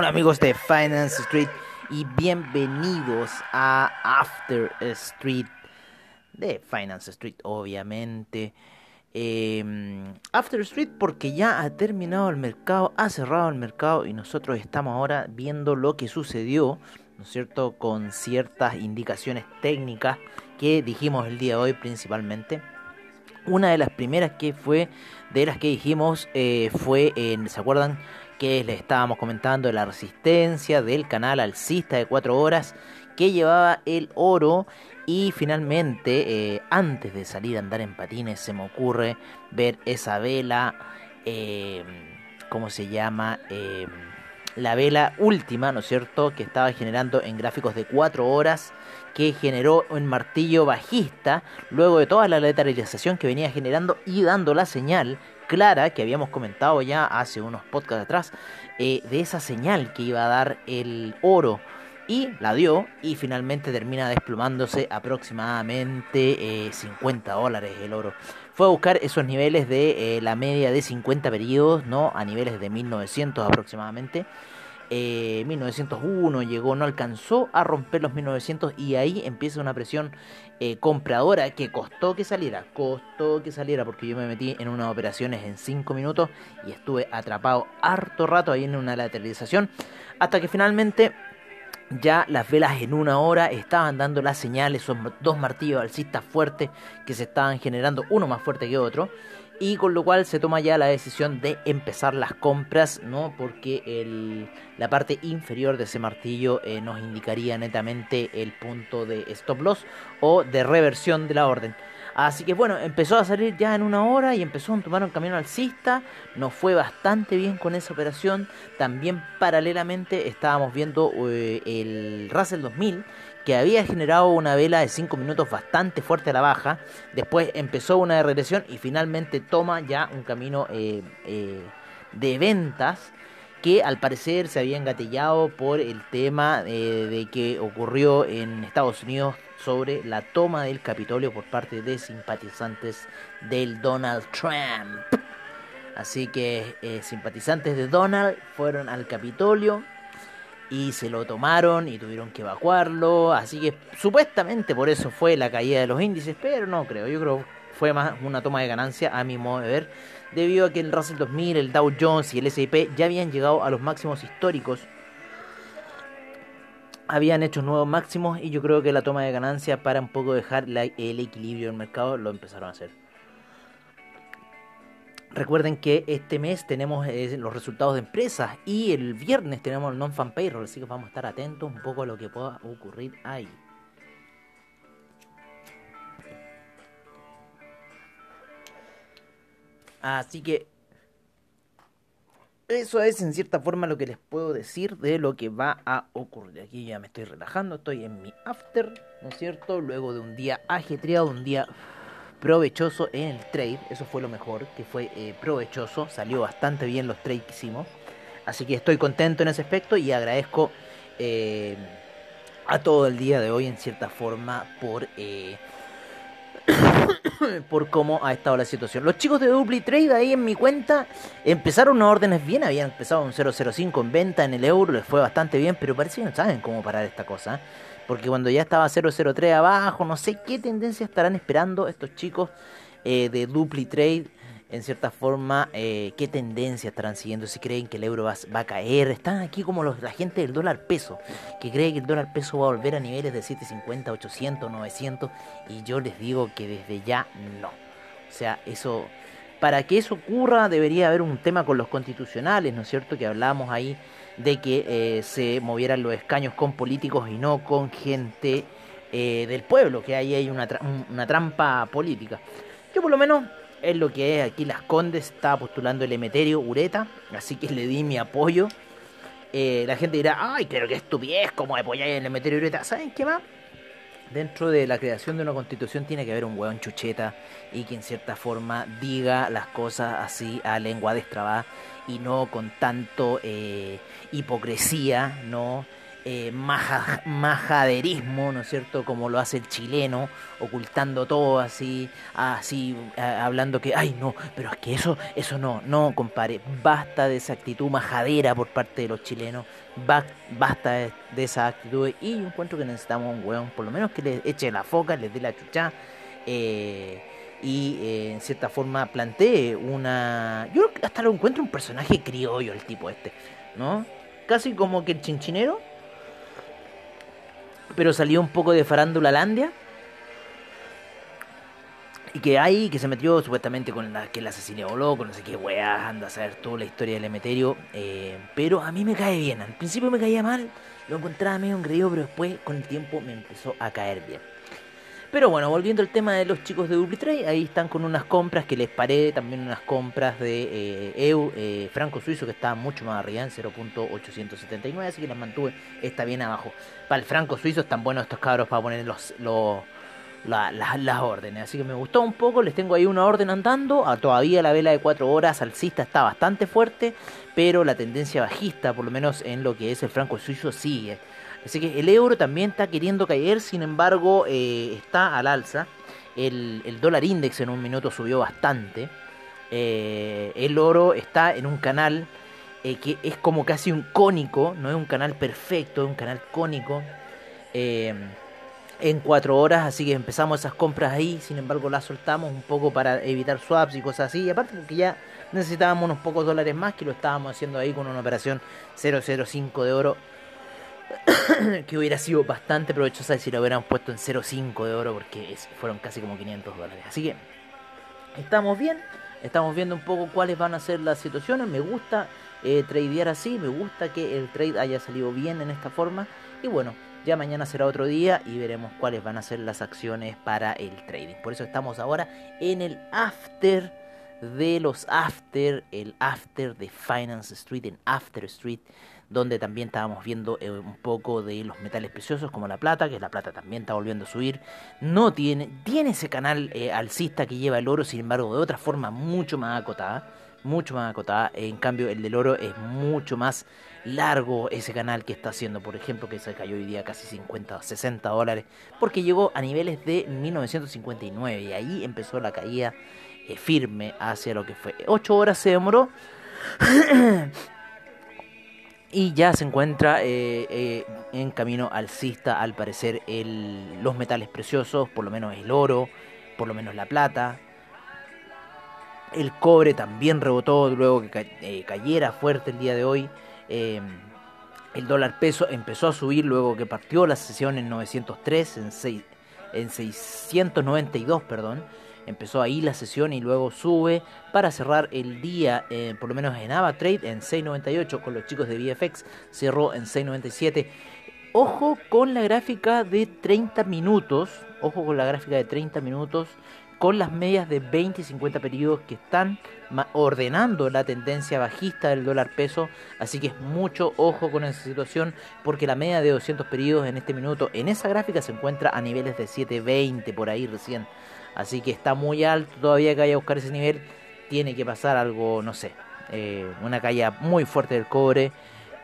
Hola amigos de Finance Street y bienvenidos a After Street de Finance Street, obviamente. Em, After Street porque ya ha terminado el mercado, ha cerrado el mercado y nosotros estamos ahora viendo lo que sucedió, ¿no es cierto? Con ciertas indicaciones técnicas que dijimos el día de hoy principalmente. Una de las primeras que fue, de las que dijimos, eh, fue, en, ¿se acuerdan? Que le estábamos comentando la resistencia del canal alcista de 4 horas que llevaba el oro y finalmente eh, antes de salir a andar en patines se me ocurre ver esa vela eh, ¿cómo se llama? Eh, la vela última, ¿no es cierto? Que estaba generando en gráficos de 4 horas, que generó un martillo bajista, luego de toda la lateralización que venía generando y dando la señal clara que habíamos comentado ya hace unos podcasts atrás, eh, de esa señal que iba a dar el oro. Y la dio y finalmente termina desplomándose aproximadamente 50 eh, dólares el oro. Fue a buscar esos niveles de eh, la media de 50 periodos, ¿no? A niveles de 1900 aproximadamente. 1901 llegó, no alcanzó a romper los 1900 y ahí empieza una presión eh, compradora que costó que saliera, costó que saliera porque yo me metí en unas operaciones en 5 minutos y estuve atrapado harto rato ahí en una lateralización hasta que finalmente ya las velas en una hora estaban dando las señales, son dos martillos alcistas fuertes que se estaban generando, uno más fuerte que otro y con lo cual se toma ya la decisión de empezar las compras, ¿no? Porque la parte inferior de ese martillo eh, nos indicaría netamente el punto de stop loss o de reversión de la orden. Así que bueno, empezó a salir ya en una hora y empezó a tomar un camino alcista. Nos fue bastante bien con esa operación. También paralelamente estábamos viendo eh, el Russell 2000 que había generado una vela de 5 minutos bastante fuerte a la baja. Después empezó una regresión y finalmente toma ya un camino eh, eh, de ventas que al parecer se había engatillado por el tema eh, de que ocurrió en Estados Unidos sobre la toma del Capitolio por parte de simpatizantes del Donald Trump. Así que simpatizantes de Donald fueron al Capitolio y se lo tomaron y tuvieron que evacuarlo. Así que supuestamente por eso fue la caída de los índices, pero no creo. Yo creo que fue más una toma de ganancia a mi modo de ver, debido a que el Russell 2000, el Dow Jones y el S&P ya habían llegado a los máximos históricos. Habían hecho nuevos máximos y yo creo que la toma de ganancia para un poco dejar el equilibrio del mercado lo empezaron a hacer. Recuerden que este mes tenemos eh, los resultados de empresas y el viernes tenemos el non-fan payroll, así que vamos a estar atentos un poco a lo que pueda ocurrir ahí. Así que eso es en cierta forma lo que les puedo decir de lo que va a ocurrir. Aquí ya me estoy relajando, estoy en mi after, ¿no es cierto? Luego de un día ajetreado, un día provechoso en el trade, eso fue lo mejor, que fue eh, provechoso, salió bastante bien los trades que hicimos, así que estoy contento en ese aspecto y agradezco eh, a todo el día de hoy en cierta forma por eh, por cómo ha estado la situación. Los chicos de Dupli Trade ahí en mi cuenta empezaron unas órdenes bien, habían empezado un 005 en venta en el euro, les fue bastante bien, pero parece que no saben cómo parar esta cosa. Porque cuando ya estaba 003 abajo, no sé qué tendencia estarán esperando estos chicos eh, de Dupli Trade. En cierta forma, eh, qué tendencia estarán siguiendo. Si creen que el euro va, a caer. Están aquí como los, la gente del dólar peso. Que cree que el dólar peso va a volver a niveles de 750, 800, 900. Y yo les digo que desde ya no. O sea, eso para que eso ocurra debería haber un tema con los constitucionales, ¿no es cierto? Que hablamos ahí de que eh, se movieran los escaños con políticos y no con gente eh, del pueblo, que ahí hay una, una trampa política. Yo por lo menos es lo que es aquí Las Condes, estaba postulando el Emeterio Ureta, así que le di mi apoyo. Eh, la gente dirá, ay, pero qué estupidez, como apoyar el Emeterio Ureta. ¿Saben qué más? Dentro de la creación de una constitución tiene que haber un hueón chucheta y que en cierta forma diga las cosas así a lengua destrabada y no con tanto eh, hipocresía, ¿no? Eh, majaderismo, ¿no es cierto? Como lo hace el chileno, ocultando todo así, así, hablando que, ay, no, pero es que eso, eso no, no, compare, basta de esa actitud majadera por parte de los chilenos, basta de, esa actitud, y yo encuentro que necesitamos un weón, por lo menos que le eche la foca, le dé la chucha, eh, y eh, en cierta forma plantee una... Yo hasta lo encuentro un personaje criollo el tipo este, ¿no? Casi como que el chinchinero, pero salió un poco de farándula landia. Y que hay, que se metió supuestamente con la, que el asesino loco, no sé qué weá, anda a saber toda la historia del Emeterio. Eh, pero a mí me cae bien. Al principio me caía mal, lo encontraba medio engreído, pero después con el tiempo me empezó a caer bien. Pero bueno, volviendo al tema de los chicos de DupliTrade, ahí están con unas compras que les paré, también unas compras de eh, EU, eh, franco suizo, que está mucho más arriba, en 0.879, así que las mantuve, está bien abajo. Para el franco suizo están buenos estos cabros para poner los, los las órdenes. Así que me gustó un poco. Les tengo ahí una orden andando. Todavía la vela de 4 horas alcista está bastante fuerte. Pero la tendencia bajista, por lo menos en lo que es el franco suizo, sigue. Así que el euro también está queriendo caer, sin embargo eh, está al alza. El, dólar index en un minuto subió bastante. Eh, el oro está en un canal eh, que es como casi un cónico, no es un canal perfecto, es un canal cónico. en cuatro horas, así que empezamos esas compras ahí, sin embargo las soltamos un poco para evitar swaps y cosas así, y aparte porque ya necesitábamos unos pocos dólares más que lo estábamos haciendo ahí con una operación 005 de oro que hubiera sido bastante provechosa si lo hubieran puesto en 0.5 de oro porque fueron casi como 500 dólares. Así que estamos bien, estamos viendo un poco cuáles van a ser las situaciones. Me gusta eh, tradear así, me gusta que el trade haya salido bien en esta forma. Y bueno, ya mañana será otro día y veremos cuáles van a ser las acciones para el trading. Por eso estamos ahora en el after de los after, el after de Finance Street, en After Street donde también estábamos viendo eh, un poco de los metales preciosos como la plata, que la plata también está volviendo a subir. No tiene, tiene ese canal eh, alcista que lleva el oro, sin embargo, de otra forma mucho más acotada, mucho más acotada. En cambio, el del oro es mucho más largo ese canal que está haciendo, por ejemplo, que se cayó hoy día casi 50, 60 dólares, porque llegó a niveles de 1959 y ahí empezó la caída eh, firme hacia lo que fue. 8 horas se demoró. y ya se encuentra eh, eh, en camino alcista al parecer los metales preciosos, por lo menos el oro, por lo menos la plata. El cobre también rebotó luego que eh, cayera fuerte el día de hoy. El dólar peso empezó a subir luego que partió la sesión en 903, en, 6, en 692, perdón empezó ahí la sesión y luego sube para cerrar el día, eh, por lo menos en AvaTrade, en 6.98 con los chicos de VFX, cerró en 6.97. Ojo con la gráfica de 30 minutos, ojo con la gráfica de 30 minutos, con las medias de 20 y 50 periodos que están ordenando la tendencia bajista del dólar peso, así que es mucho ojo con esa situación porque la media de 200 periodos en este minuto en esa gráfica se encuentra a niveles de 7.20 por ahí recién. Así que está muy alto todavía que vaya a buscar ese nivel. Tiene que pasar algo, no sé, eh, una caída muy fuerte del cobre.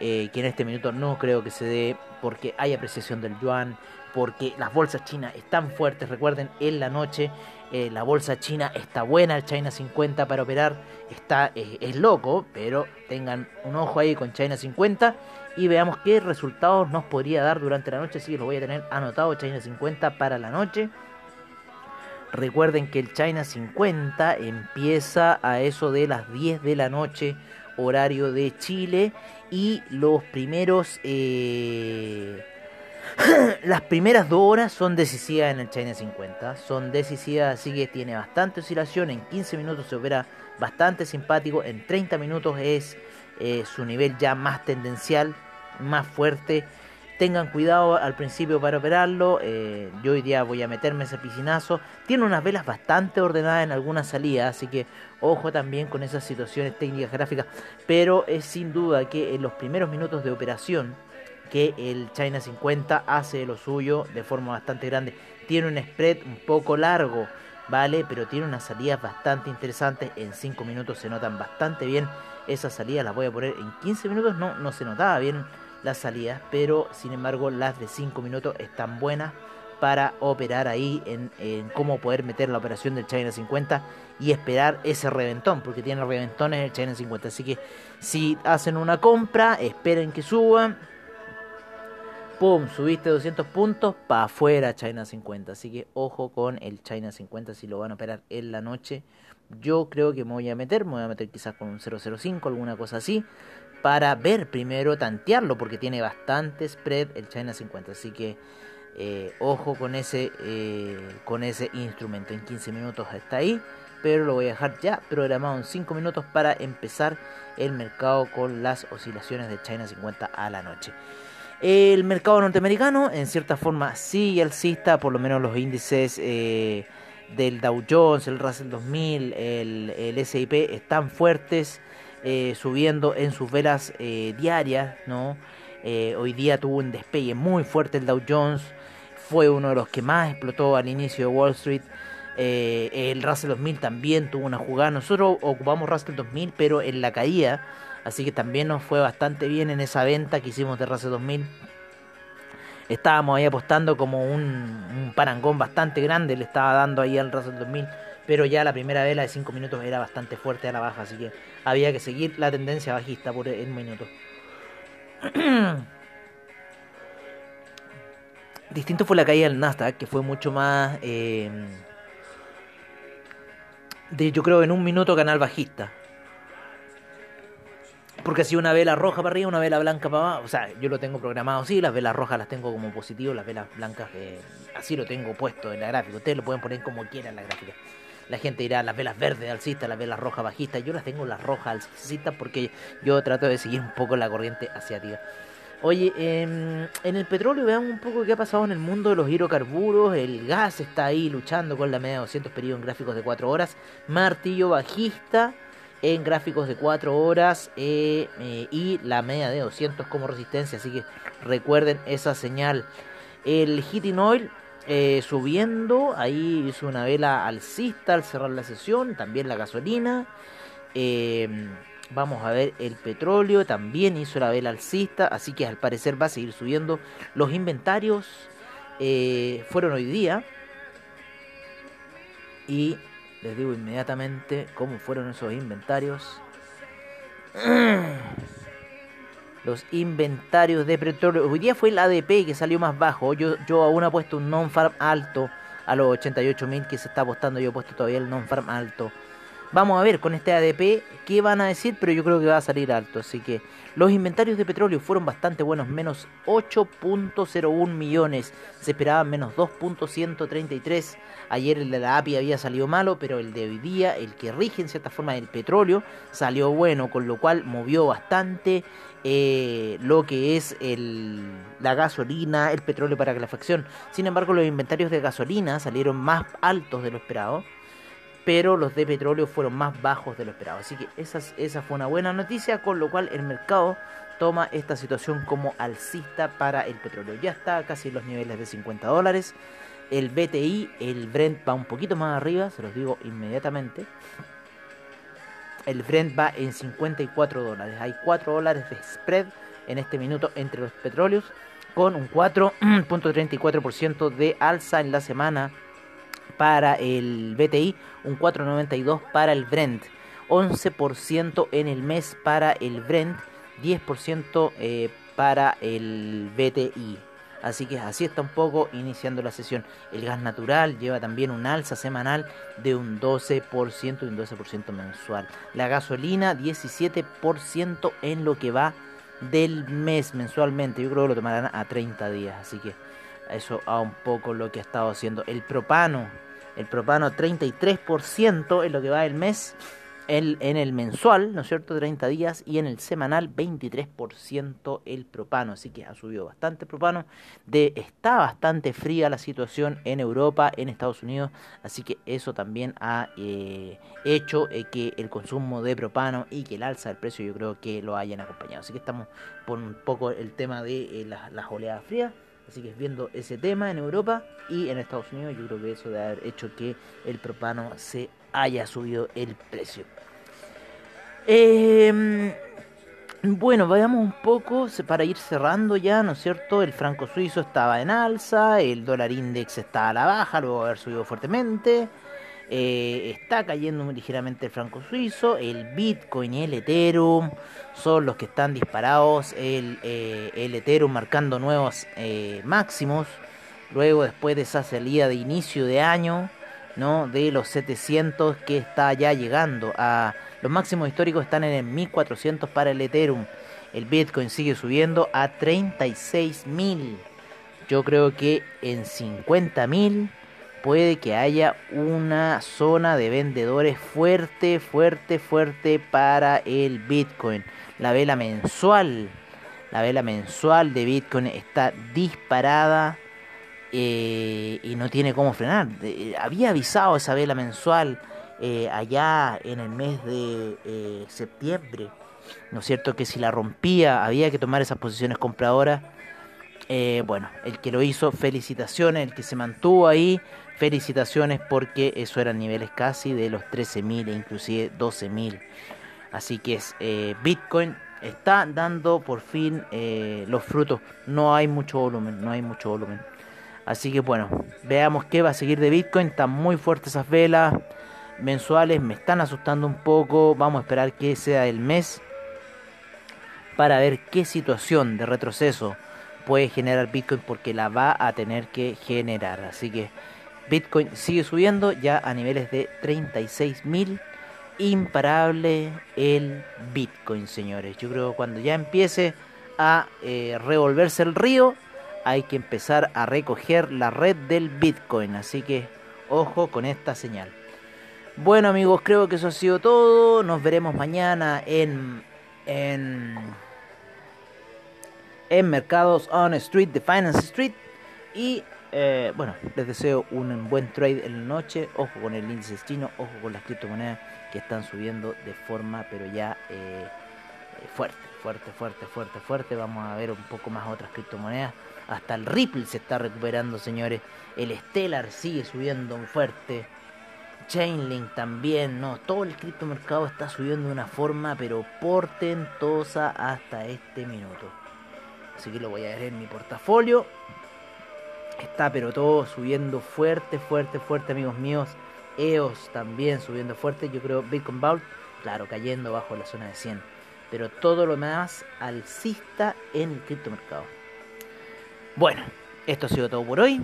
Eh, que en este minuto no creo que se dé porque hay apreciación del yuan, porque las bolsas chinas están fuertes. Recuerden, en la noche eh, la bolsa china está buena, el China 50 para operar está es loco, pero tengan un ojo ahí con China 50 y veamos qué resultados nos podría dar durante la noche. Así que lo voy a tener anotado China 50 para la noche. Recuerden que el China 50 empieza a eso de las 10 de la noche, horario de Chile, y los primeros... Eh, Las primeras dos horas son decisivas en el China 50, son decisivas, así que tiene bastante oscilación. En 15 minutos se opera bastante simpático, en 30 minutos es eh, su nivel ya más tendencial, más fuerte. Tengan cuidado al principio para operarlo. Eh, yo hoy día voy a meterme ese piscinazo. Tiene unas velas bastante ordenadas en algunas salidas, así que ojo también con esas situaciones técnicas gráficas. Pero es sin duda que en los primeros minutos de operación que el China 50 hace lo suyo de forma bastante grande. Tiene un spread un poco largo, ¿vale? Pero tiene unas salidas bastante interesantes. En 5 minutos se notan bastante bien. Esas salidas las voy a poner en 15 minutos. No, no se notaba bien las salidas, pero sin embargo las de 5 minutos están buenas para operar ahí en, cómo poder meter la operación del China 50 y esperar ese reventón, porque tiene reventones el China 50. Así que si hacen una compra, esperen que suban ¡Pum! Subiste 200 puntos para afuera China 50. Así que ojo con el China 50 si lo van a operar en la noche. Yo creo que me voy a meter, me voy a meter quizás con un 005, alguna cosa así, para ver primero, tantearlo, porque tiene bastante spread el China 50. Así que eh, ojo con ese, eh, con ese instrumento. En 15 minutos está ahí, pero lo voy a dejar ya programado en 5 minutos para empezar el mercado con las oscilaciones de China 50 a la noche. El mercado norteamericano, en cierta forma, sigue alcista, por lo menos los índices eh, del Dow Jones, el Russell 2000, el, el SIP están fuertes, eh, subiendo en sus velas eh, diarias, ¿no? hoy día tuvo un despegue muy fuerte el Dow Jones, fue uno de los que más explotó al inicio de Wall Street. el Russell 2000 también tuvo una jugada. Nosotros ocupamos Russell 2000, pero en la caída Así que también nos fue bastante bien en esa venta que hicimos de Race 2000. Estábamos ahí apostando como un, parangón bastante grande, le estaba dando ahí al Race 2000. Pero ya la primera vela de 5 minutos era bastante fuerte a la baja, así que había que seguir la tendencia bajista por el minuto. Distinto fue la caída del Nasdaq, que fue mucho más... Eh, de, yo creo en un minuto canal bajista. Porque si una vela roja para arriba, una vela blanca para abajo. O sea, yo lo tengo programado así, las velas rojas las tengo como positivo, las velas blancas eh, así lo tengo puesto en la gráfica. Ustedes lo pueden poner como quieran en la gráfica. La gente dirá las velas verdes alcistas, las velas rojas bajistas. Yo las tengo las rojas alcistas porque yo trato de seguir un poco la corriente asiática. Oye, em, en el petróleo veamos un poco qué ha pasado en el mundo de los hidrocarburos. El gas está ahí luchando con la media de 200 periodos en gráficos de 4 horas. Martillo bajista en gráficos de 4 horas eh, eh, y la media de 200 como resistencia. Así que recuerden esa señal. El heating oil eh, subiendo, ahí hizo una vela alcista al cerrar la sesión. También la gasolina. vamos a ver el petróleo, también hizo la vela alcista. Así que al parecer va a seguir subiendo. Los inventarios fueron hoy día. Y les digo inmediatamente cómo fueron esos inventarios. Los inventarios de petróleo. Hoy día fue el ADP que salió más bajo. Yo, yo aún he puesto un non-farm alto a los 88.000 que se está apostando. Yo he puesto todavía el non-farm alto. Vamos a ver con este ADP qué van a decir, pero yo creo que va a salir alto. Así que los inventarios de petróleo fueron bastante buenos, menos 8.01 millones. Se esperaban menos 2.133. Ayer el de la API había salido malo, pero el de hoy día, el que rige en cierta forma el petróleo, salió bueno, con lo cual movió bastante eh, lo que es el, la gasolina, el petróleo para calefacción. Sin embargo, los inventarios de gasolina salieron más altos de lo esperado pero los de petróleo fueron más bajos de lo esperado. Así que esa, esa fue una buena noticia, con lo cual el mercado toma esta situación como alcista para el petróleo. Ya está casi en los niveles de 50 dólares. El BTI, el Brent va un poquito más arriba, se los digo inmediatamente. El Brent va en 54 dólares. Hay 4 dólares de spread en este minuto entre los petróleos, con un 4.34% de alza en la semana para el BTI, un 4,92 para el Brent, 11% en el mes para el Brent, 10% eh, para el BTI. Así que así está un poco iniciando la sesión. El gas natural lleva también un alza semanal de un 12% y un 12% mensual. La gasolina 17% en lo que va del mes mensualmente. Yo creo que lo tomarán a 30 días, así que eso a un poco lo que ha estado haciendo el propano. El propano 33% es lo que va el mes el, en el mensual, ¿no es cierto? 30 días y en el semanal 23% el propano, así que ha subido bastante propano. De, está bastante fría la situación en Europa, en Estados Unidos, así que eso también ha eh, hecho eh, que el consumo de propano y que el alza del precio yo creo que lo hayan acompañado. Así que estamos por un poco el tema de eh, las oleadas frías. Así que viendo ese tema en Europa y en Estados Unidos, yo creo que eso de haber hecho que el propano se haya subido el precio. Eh, bueno, vayamos un poco para ir cerrando ya, ¿no es cierto? El franco suizo estaba en alza, el dólar index está a la baja, luego haber subido fuertemente. Eh, está cayendo ligeramente el franco suizo, el Bitcoin y el Ethereum son los que están disparados, el, eh, el Ethereum marcando nuevos eh, máximos, luego después de esa salida de inicio de año, ¿no? de los 700 que está ya llegando a los máximos históricos están en el 1400 para el Ethereum. El Bitcoin sigue subiendo a 36.000. Yo creo que en 50.000 puede que haya una zona de vendedores fuerte, fuerte, fuerte para el Bitcoin. La vela mensual, la vela mensual de Bitcoin está disparada eh, y no tiene cómo frenar. había avisado esa vela mensual eh, allá en el mes de eh, septiembre, ¿no es cierto? Que si la rompía había que tomar esas posiciones compradoras. Eh, bueno, el que lo hizo, felicitaciones, el que se mantuvo ahí, felicitaciones porque eso eran niveles casi de los 13.000 e inclusive 12.000. Así que es Bitcoin está dando por fin los frutos. No hay mucho volumen, no hay mucho volumen. Así que bueno, veamos qué va a seguir de Bitcoin. Están muy fuertes esas velas mensuales me están asustando un poco. Vamos a esperar que sea el mes para ver qué situación de retroceso puede generar Bitcoin porque la va a tener que generar. Así que Bitcoin sigue subiendo ya a niveles de 36.000. Imparable el Bitcoin, señores. Yo creo que cuando ya empiece a eh, revolverse el río, hay que empezar a recoger la red del Bitcoin. Así que ojo con esta señal. Bueno amigos, creo que eso ha sido todo. Nos veremos mañana en, en, en Mercados on Street de Finance Street. Y eh, bueno, les deseo un buen trade en la noche. Ojo con el índice chino, ojo con las criptomonedas que están subiendo de forma, pero ya eh, eh, fuerte, fuerte, fuerte, fuerte, fuerte. Vamos a ver un poco más otras criptomonedas. Hasta el Ripple se está recuperando, señores. El Stellar sigue subiendo fuerte. Chainlink también, no, todo el criptomercado está subiendo de una forma pero portentosa hasta este minuto. Así que lo voy a ver en mi portafolio. Está pero todo subiendo fuerte, fuerte, fuerte, amigos míos. EOS también subiendo fuerte. Yo creo Bitcoin Vault, claro, cayendo bajo la zona de 100. Pero todo lo demás alcista en el criptomercado. Bueno, esto ha sido todo por hoy.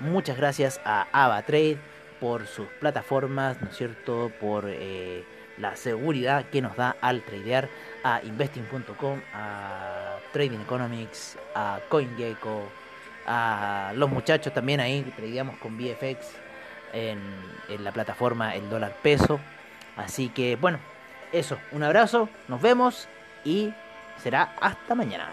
Muchas gracias a AvaTrade por sus plataformas, ¿no es cierto? Por eh, la seguridad que nos da al tradear a investing.com, a Trading Economics, a CoinGecko, a los muchachos también ahí, tradeamos con VFX en, en la plataforma El Dólar Peso. Así que bueno, eso, un abrazo, nos vemos y será hasta mañana.